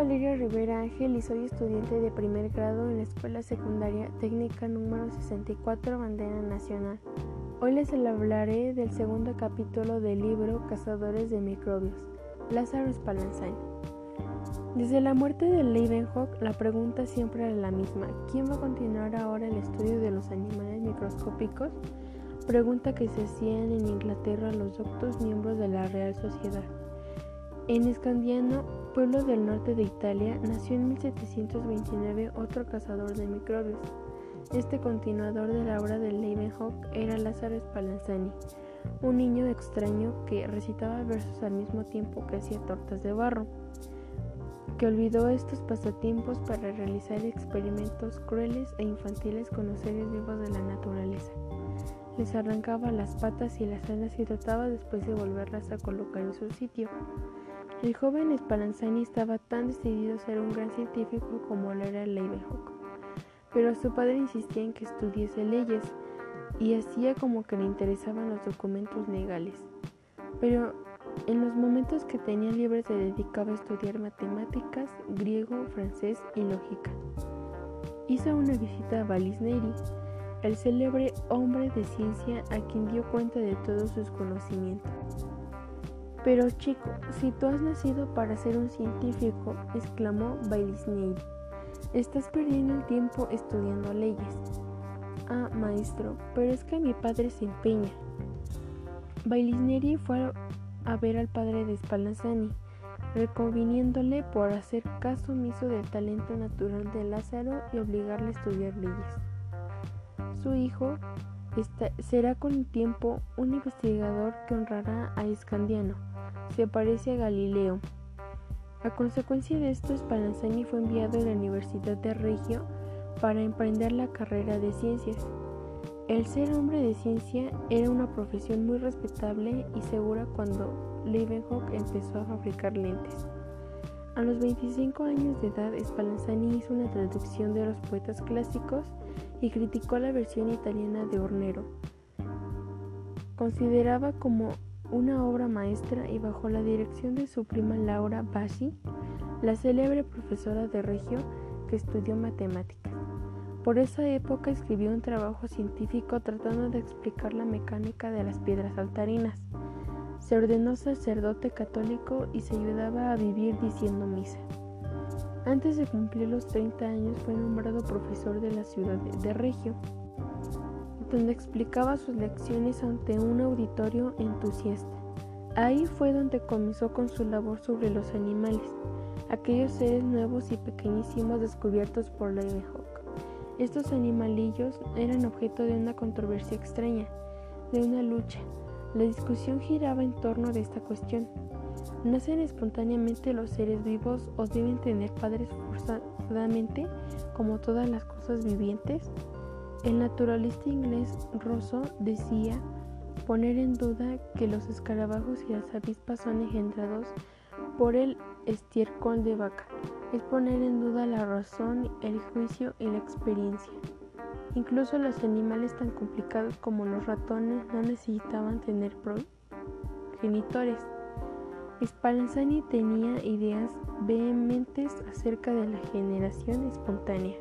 Valeria Rivera Ángel y soy estudiante de primer grado en la Escuela Secundaria Técnica número 64 Bandera Nacional. Hoy les hablaré del segundo capítulo del libro Cazadores de Microbios, Lázaro Spallanzani. Desde la muerte de Leeuwenhoek, la pregunta siempre era la misma: ¿quién va a continuar ahora el estudio de los animales microscópicos? Pregunta que se hacían en Inglaterra los doctos miembros de la Real Sociedad. En Escandiano, pueblo del norte de Italia, nació en 1729 otro cazador de microbios. Este continuador de la obra de Leeuwenhoek era Lázaro Spallanzani, un niño extraño que recitaba versos al mismo tiempo que hacía tortas de barro, que olvidó estos pasatiempos para realizar experimentos crueles e infantiles con los seres vivos de la naturaleza. Les arrancaba las patas y las alas y trataba después de volverlas a colocar en su sitio. El joven Spallanzani estaba tan decidido a ser un gran científico como lo era Leeuwenhoek, pero su padre insistía en que estudiase leyes y hacía como que le interesaban los documentos legales. Pero en los momentos que tenía libre se dedicaba a estudiar matemáticas, griego, francés y lógica. Hizo una visita a Valisneri, el célebre hombre de ciencia a quien dio cuenta de todos sus conocimientos. Pero chico, si tú has nacido para ser un científico, exclamó Bailisney, estás perdiendo el tiempo estudiando leyes. Ah, maestro, pero es que mi padre se empeña. Bailisneri fue a ver al padre de Spallanzani, reconviniéndole por hacer caso omiso del talento natural de Lázaro y obligarle a estudiar leyes. Su hijo será con el tiempo un investigador que honrará a Escandiano se parece a Galileo. A consecuencia de esto, Spallanzani fue enviado a la Universidad de Reggio para emprender la carrera de ciencias. El ser hombre de ciencia era una profesión muy respetable y segura cuando Leeuwenhoek empezó a fabricar lentes. A los 25 años de edad, Spallanzani hizo una traducción de los poetas clásicos y criticó la versión italiana de Hornero. Consideraba como una obra maestra y bajo la dirección de su prima Laura Bassi, la célebre profesora de Regio que estudió matemáticas. Por esa época escribió un trabajo científico tratando de explicar la mecánica de las piedras altarinas. Se ordenó sacerdote católico y se ayudaba a vivir diciendo misa. Antes de cumplir los 30 años fue nombrado profesor de la ciudad de Regio donde explicaba sus lecciones ante un auditorio entusiasta. Ahí fue donde comenzó con su labor sobre los animales, aquellos seres nuevos y pequeñísimos descubiertos por Leeuwenhoek. Estos animalillos eran objeto de una controversia extraña, de una lucha. La discusión giraba en torno de esta cuestión. ¿Nacen espontáneamente los seres vivos o deben tener padres forzadamente como todas las cosas vivientes? El naturalista inglés Rousseau decía poner en duda que los escarabajos y las avispas son engendrados por el estiércol de vaca. Es poner en duda la razón, el juicio y la experiencia. Incluso los animales tan complicados como los ratones no necesitaban tener progenitores. Spallanzani tenía ideas vehementes acerca de la generación espontánea.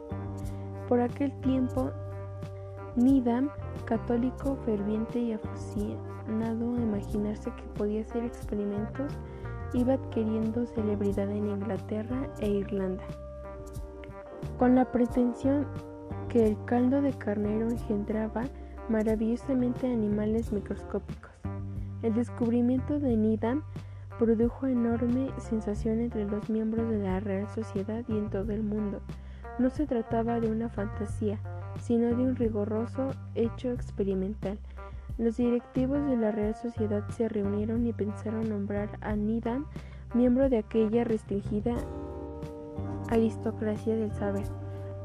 Por aquel tiempo Needham, católico ferviente y aficionado a imaginarse que podía hacer experimentos, iba adquiriendo celebridad en Inglaterra e Irlanda. Con la pretensión que el caldo de carnero engendraba maravillosamente animales microscópicos. El descubrimiento de Needham produjo enorme sensación entre los miembros de la Real Sociedad y en todo el mundo. No se trataba de una fantasía, sino de un riguroso hecho experimental. Los directivos de la Real Sociedad se reunieron y pensaron nombrar a Nidan miembro de aquella restringida aristocracia del saber.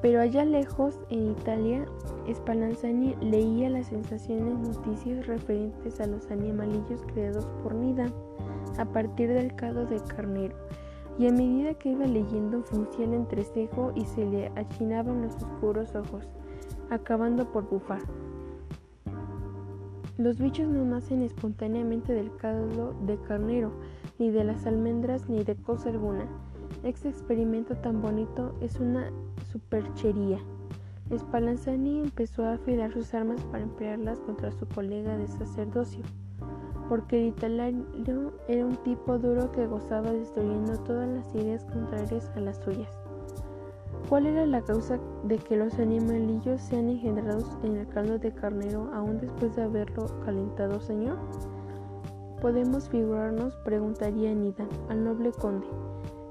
Pero allá lejos, en Italia, Spallanzani leía las sensaciones noticias referentes a los animalillos creados por Nidan a partir del caldo de carnero, y a medida que iba leyendo fruncía el entrecejo y se le achinaban los oscuros ojos acabando por bufar. Los bichos no nacen espontáneamente del caldo de carnero, ni de las almendras, ni de cosa alguna. Este experimento tan bonito es una superchería. Spallanzani empezó a afilar sus armas para emplearlas contra su colega de sacerdocio, porque el italiano era un tipo duro que gozaba destruyendo todas las ideas contrarias a las suyas. ¿Cuál era la causa de que los animalillos sean engendrados en el caldo de carnero aún después de haberlo calentado, señor? Podemos figurarnos, preguntaría Nida al noble conde,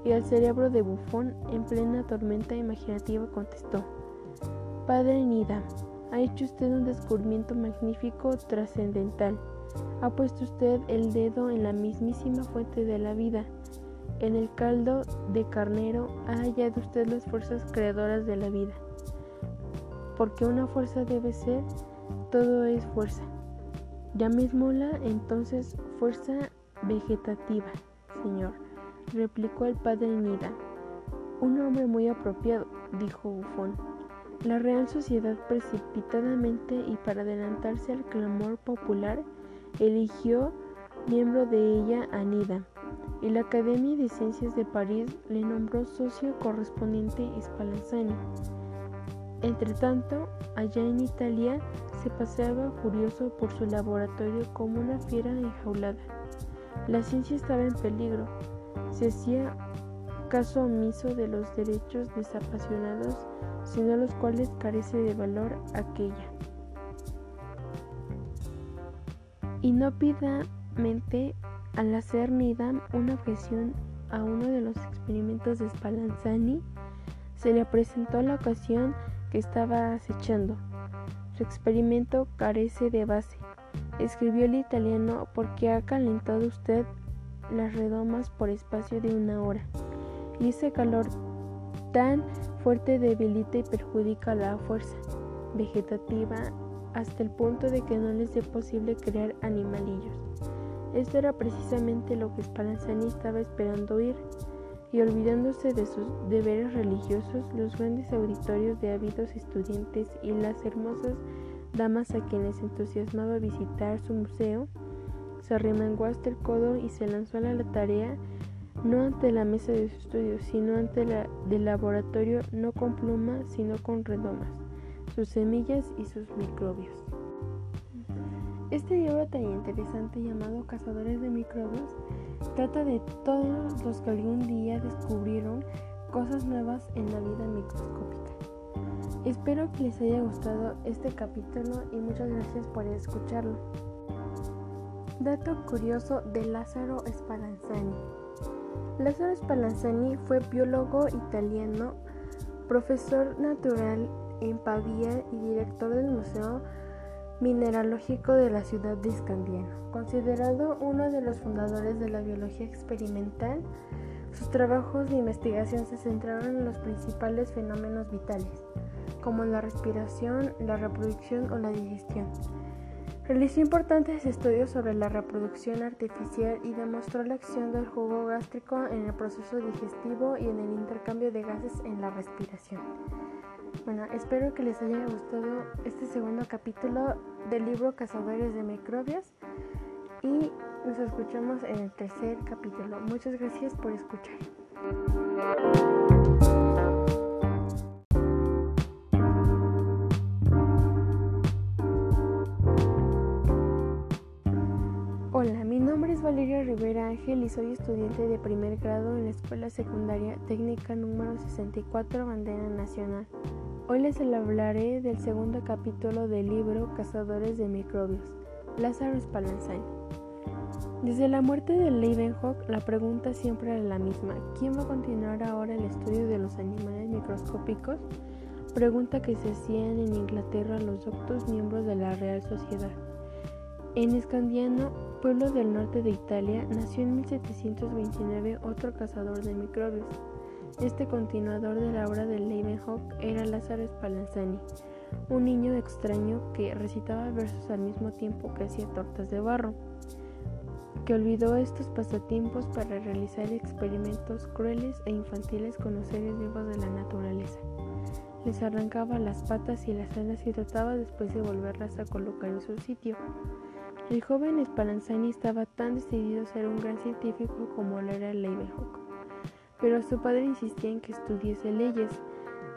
y al cerebro de bufón en plena tormenta imaginativa contestó, Padre Nida, ha hecho usted un descubrimiento magnífico, trascendental. Ha puesto usted el dedo en la mismísima fuente de la vida en el caldo de carnero ha hallado usted las fuerzas creadoras de la vida. Porque una fuerza debe ser, todo es fuerza. Llamémosla entonces fuerza vegetativa, señor, replicó el padre Nida. Un hombre muy apropiado, dijo Bufón. La Real Sociedad precipitadamente y para adelantarse al clamor popular, eligió miembro de ella a Nida y la Academia de Ciencias de París le nombró socio correspondiente Spallanzani. Entretanto, allá en Italia se paseaba furioso por su laboratorio como una fiera enjaulada. La ciencia estaba en peligro. Se hacía caso omiso de los derechos desapasionados, sino los cuales carece de valor aquella. Inópidamente al hacer Nidam una objeción a uno de los experimentos de Spallanzani, se le presentó la ocasión que estaba acechando. Su experimento carece de base, escribió el italiano, porque ha calentado usted las redomas por espacio de una hora, y ese calor tan fuerte debilita y perjudica la fuerza vegetativa hasta el punto de que no les es posible crear animalillos. Esto era precisamente lo que Spallanzani estaba esperando oír, y olvidándose de sus deberes religiosos, los grandes auditorios de ávidos estudiantes y las hermosas damas a quienes entusiasmaba visitar su museo, se arremangó hasta el codo y se lanzó a la tarea no ante la mesa de su estudio, sino ante la del laboratorio, no con plumas, sino con redomas, sus semillas y sus microbios. Este libro tan interesante llamado Cazadores de Microbios trata de todos los que algún día descubrieron cosas nuevas en la vida microscópica. Espero que les haya gustado este capítulo y muchas gracias por escucharlo. Dato curioso de Lázaro Spallanzani. Lázaro Spallanzani fue biólogo italiano, profesor natural en Pavía y director del Museo mineralógico de la ciudad de Scandiano. Considerado uno de los fundadores de la biología experimental, sus trabajos de investigación se centraron en los principales fenómenos vitales, como la respiración, la reproducción o la digestión. Realizó importantes estudios sobre la reproducción artificial y demostró la acción del jugo gástrico en el proceso digestivo y en el intercambio de gases en la respiración. Bueno, espero que les haya gustado este segundo capítulo del libro Cazadores de Microbios y nos escuchamos en el tercer capítulo. Muchas gracias por escuchar. Hola, mi nombre es Valeria Rivera Ángel y soy estudiante de primer grado en la Escuela Secundaria Técnica número 64 Bandera Nacional. Hoy les hablaré del segundo capítulo del libro Cazadores de Microbios, Lázaro Spallanzani. Desde la muerte de Leeuwenhoek, la pregunta siempre era la misma: ¿quién va a continuar ahora el estudio de los animales microscópicos? Pregunta que se hacían en Inglaterra los doctos miembros de la Real Sociedad. En Escandiano, pueblo del norte de Italia, nació en 1729 otro cazador de microbios, este continuador de la obra de Leeuwenhoek era Lázaro Spallanzani, un niño extraño que recitaba versos al mismo tiempo que hacía tortas de barro, que olvidó estos pasatiempos para realizar experimentos crueles e infantiles con los seres vivos de la naturaleza. Les arrancaba las patas y las alas y trataba después de volverlas a colocar en su sitio. El joven Spallanzani estaba tan decidido a ser un gran científico como lo era Leeuwenhoek pero su padre insistía en que estudiase leyes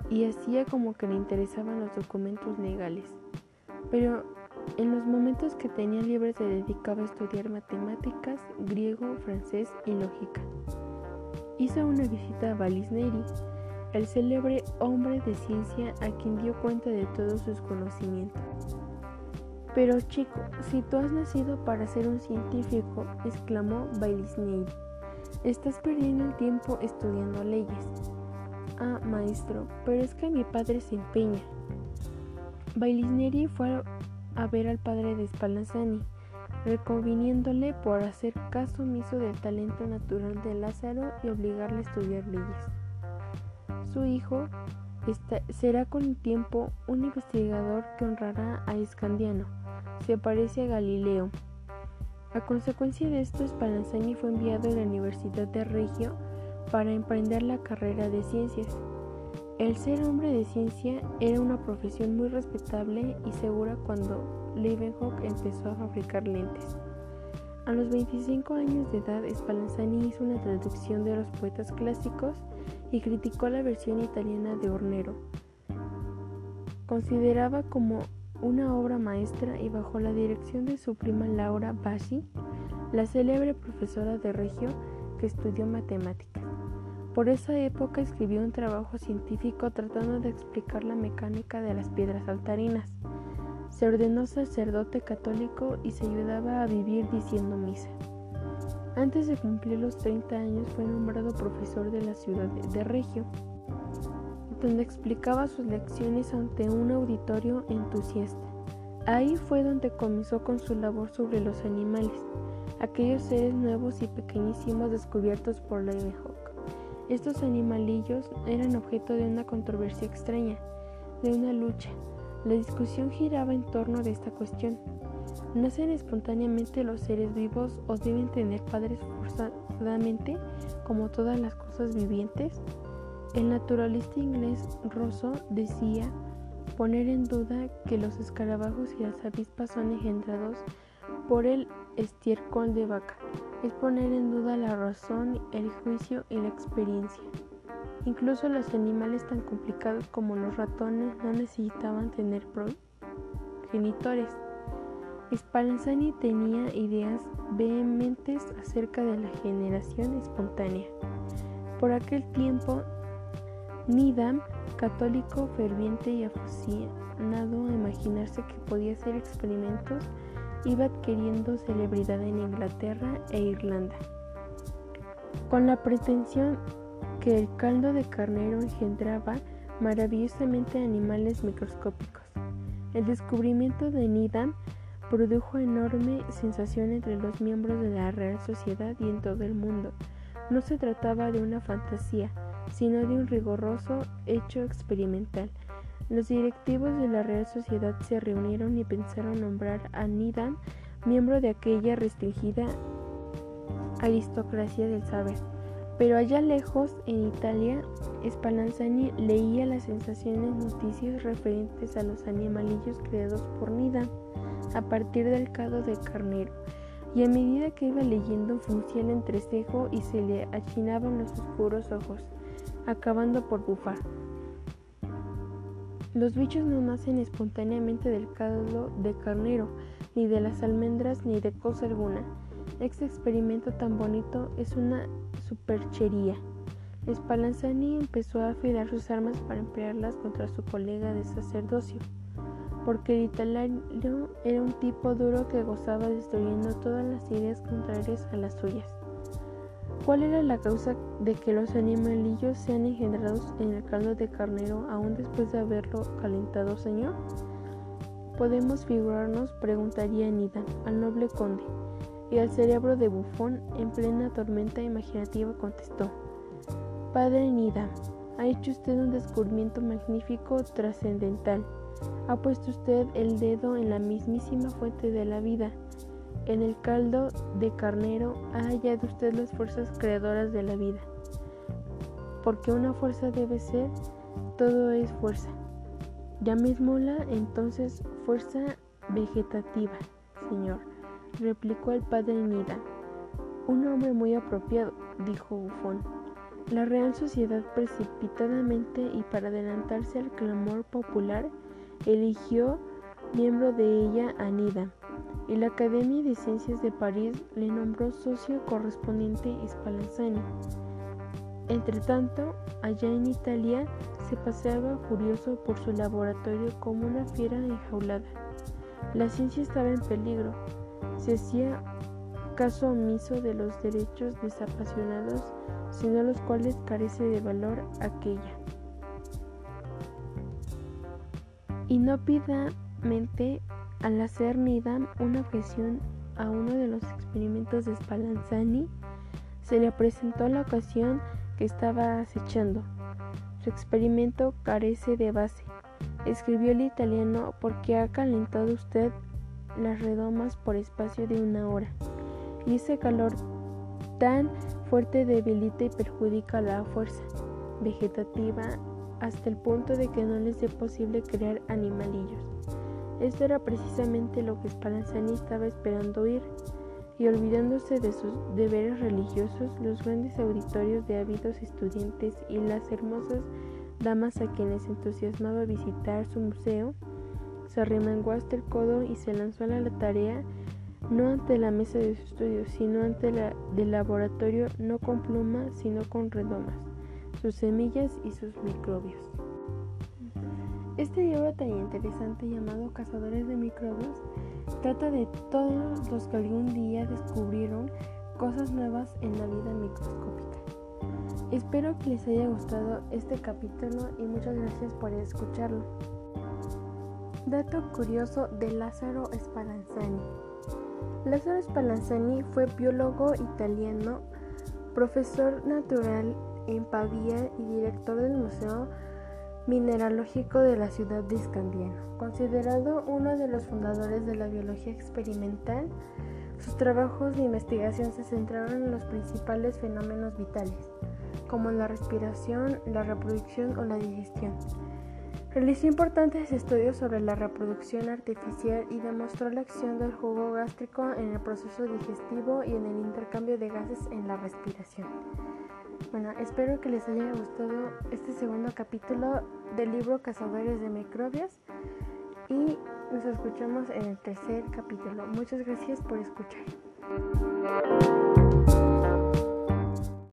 y hacía como que le interesaban los documentos legales. Pero en los momentos que tenía libres se dedicaba a estudiar matemáticas, griego, francés y lógica. Hizo una visita a Valisneri, el célebre hombre de ciencia a quien dio cuenta de todos sus conocimientos. Pero chico, si tú has nacido para ser un científico, exclamó Valisneri, estás perdiendo el tiempo estudiando leyes. Ah, maestro, pero es que mi padre se empeña. Bailisneri fue a ver al padre de Spallanzani, reconviniéndole por hacer caso omiso del talento natural de Lázaro y obligarle a estudiar leyes. Su hijo será con el tiempo un investigador que honrará a Escandiano, se parece a Galileo. A consecuencia de esto, Spallanzani fue enviado a la Universidad de Reggio para emprender la carrera de ciencias. El ser hombre de ciencia era una profesión muy respetable y segura cuando Leeuwenhoek empezó a fabricar lentes. A los 25 años de edad, Spallanzani hizo una traducción de los poetas clásicos y criticó la versión italiana de Hornero. Consideraba como una obra maestra y bajo la dirección de su prima Laura Bassi, la célebre profesora de Regio que estudió matemáticas. Por esa época escribió un trabajo científico tratando de explicar la mecánica de las piedras altarinas. Se ordenó sacerdote católico y se ayudaba a vivir diciendo misa. Antes de cumplir los 30 años fue nombrado profesor de la ciudad de Regio, donde explicaba sus lecciones ante un auditorio entusiasta. Ahí fue donde comenzó con su labor sobre los animales, aquellos seres nuevos y pequeñísimos descubiertos por Leeuwenhoek. Estos animalillos eran objeto de una controversia extraña, de una lucha. La discusión giraba en torno de esta cuestión. ¿Nacen espontáneamente los seres vivos o deben tener padres forzadamente como todas las cosas vivientes? El naturalista inglés Rosso decía poner en duda que los escarabajos y las avispas son engendrados por el estiércol de vaca es poner en duda la razón, el juicio y la experiencia. Incluso los animales tan complicados como los ratones no necesitaban tener progenitores. Spallanzani tenía ideas vehementes acerca de la generación espontánea. Por aquel tiempo, Needham, católico ferviente y aficionado a imaginarse que podía hacer experimentos iba adquiriendo celebridad en Inglaterra e Irlanda, con la pretensión que el caldo de carnero engendraba maravillosamente animales microscópicos. El descubrimiento de Needham produjo enorme sensación entre los miembros de la Real Sociedad y en todo el mundo. No se trataba de una fantasía, sino de un rigoroso hecho experimental. Los directivos de la Real Sociedad se reunieron y pensaron nombrar a Needham miembro de aquella restringida aristocracia del saber. Pero allá lejos, en Italia, Spallanzani leía las sensaciones noticias referentes a los animalillos creados por Needham a partir del caldo de carnero, y a medida que iba leyendo fruncía el entrecejo y se le achinaban los oscuros ojos, acabando por bufar. Los bichos no nacen espontáneamente del caldo de carnero, ni de las almendras, ni de cosa alguna. Este experimento tan bonito es una superchería. Spallanzani empezó a afilar sus armas para emplearlas contra su colega de sacerdocio, porque el italiano era un tipo duro que gozaba destruyendo todas las ideas contrarias a las suyas. ¿Cuál era la causa de que los animalillos sean engendrados en el caldo de carnero aún después de haberlo calentado, señor? Podemos figurarnos, preguntaría Nida al noble conde, y al cerebro de bufón en plena tormenta imaginativa contestó, Padre Nida, ha hecho usted un descubrimiento magnífico, trascendental. Ha puesto usted el dedo en la mismísima fuente de la vida en el caldo de carnero ha hallado usted las fuerzas creadoras de la vida. Porque una fuerza debe ser, todo es fuerza. Llamémosla entonces fuerza vegetativa, señor, replicó el padre Nida. Un hombre muy apropiado, dijo Bufón. La Real Sociedad precipitadamente y para adelantarse al clamor popular eligió miembro de ella a Nida, y la Academia de Ciencias de París le nombró socio correspondiente Spallanzani. Entretanto, allá en Italia se paseaba furioso por su laboratorio como una fiera enjaulada. La ciencia estaba en peligro. Se hacía caso omiso de los derechos desapasionados, sino los cuales carece de valor aquella. Inópidamente, al hacer Nidam una objeción a uno de los experimentos de Spallanzani, se le presentó la ocasión que estaba acechando. Su experimento carece de base. Escribió el italiano porque ha calentado usted las redomas por espacio de una hora y ese calor tan fuerte debilita y perjudica la fuerza vegetativa hasta el punto de que no les es posible crear animalillos. Esto era precisamente lo que Spallanzani estaba esperando oír, y olvidándose de sus deberes religiosos, los grandes auditorios de ávidos estudiantes y las hermosas damas a quienes entusiasmaba visitar su museo, se arremangó hasta el codo y se lanzó a la tarea no ante la mesa de su estudio, sino ante la del laboratorio, no con plumas, sino con redomas, sus semillas y sus microbios. Este libro tan interesante llamado Cazadores de Microbios trata de todos los que algún día descubrieron cosas nuevas en la vida microscópica. Espero que les haya gustado este capítulo y muchas gracias por escucharlo. Dato curioso de Lázaro Spallanzani. Lázaro Spallanzani fue biólogo italiano, profesor natural en Pavía y director del Museo Mineralógico de la ciudad de Scandiano. Considerado uno de los fundadores de la biología experimental, sus trabajos de investigación se centraron en los principales fenómenos vitales, como la respiración, la reproducción o la digestión. Realizó importantes estudios sobre la reproducción artificial y demostró la acción del jugo gástrico en el proceso digestivo y en el intercambio de gases en la respiración. Bueno, espero que les haya gustado este segundo capítulo del libro Cazadores de Microbios y nos escuchamos en el tercer capítulo. Muchas gracias por escuchar.